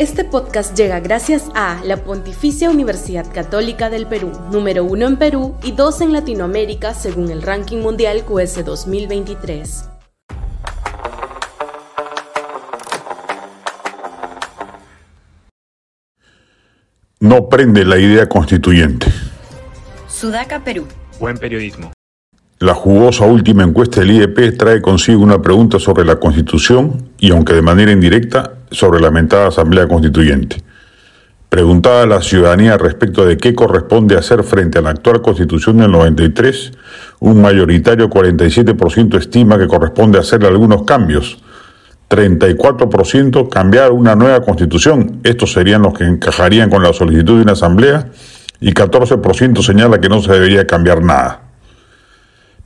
Este podcast llega gracias a la Pontificia Universidad Católica del Perú, número uno en Perú y dos en Latinoamérica según el ranking mundial QS 2023. No prende la idea constituyente. Sudaca, Perú. Buen periodismo. La jugosa última encuesta del IEP trae consigo una pregunta sobre la Constitución y, aunque de manera indirecta, sobre la mentada Asamblea Constituyente. Preguntada a la ciudadanía respecto de qué corresponde hacer frente a la actual Constitución del 93, un mayoritario 47% estima que corresponde hacerle algunos cambios. 34% cambiar una nueva Constitución, estos serían los que encajarían con la solicitud de una Asamblea, y 14% señala que no se debería cambiar nada.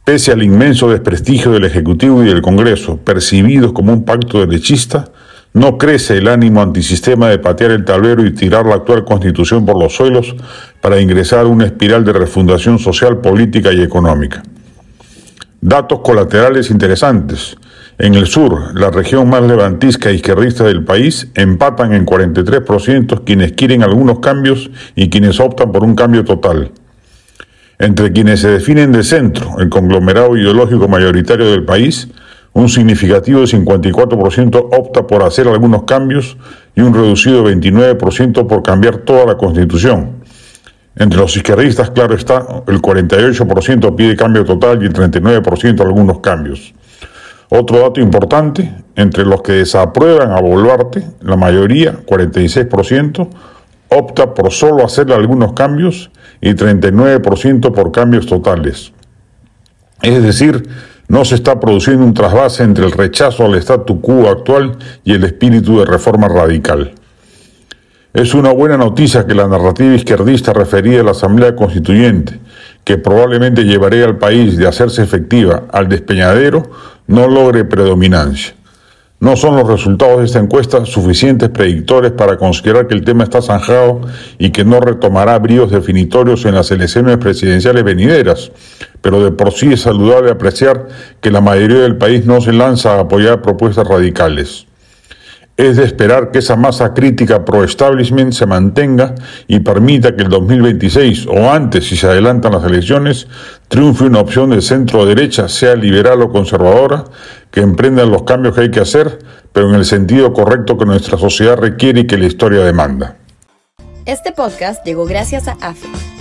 Pese al inmenso desprestigio del Ejecutivo y del Congreso, percibidos como un pacto derechista, no crece el ánimo antisistema de patear el tablero y tirar la actual constitución por los suelos para ingresar a una espiral de refundación social, política y económica. Datos colaterales interesantes. En el sur, la región más levantisca e izquierdista del país, empatan en 43% quienes quieren algunos cambios y quienes optan por un cambio total. Entre quienes se definen de centro, el conglomerado ideológico mayoritario del país, un significativo 54% opta por hacer algunos cambios y un reducido 29% por cambiar toda la constitución. Entre los izquierdistas, claro está, el 48% pide cambio total y el 39% algunos cambios. Otro dato importante, entre los que desaprueban a Boluarte, la mayoría, 46%, opta por solo hacer algunos cambios y 39% por cambios totales. Es decir, no se está produciendo un trasvase entre el rechazo al statu quo actual y el espíritu de reforma radical. Es una buena noticia que la narrativa izquierdista referida a la Asamblea Constituyente, que probablemente llevaría al país de hacerse efectiva al despeñadero, no logre predominancia. No son los resultados de esta encuesta suficientes predictores para considerar que el tema está zanjado y que no retomará bríos definitorios en las elecciones presidenciales venideras, pero de por sí es saludable apreciar que la mayoría del país no se lanza a apoyar propuestas radicales. Es de esperar que esa masa crítica pro-establishment se mantenga y permita que el 2026 o antes, si se adelantan las elecciones, triunfe una opción de centro-derecha, sea liberal o conservadora, que emprenda los cambios que hay que hacer, pero en el sentido correcto que nuestra sociedad requiere y que la historia demanda. Este podcast llegó gracias a AFE,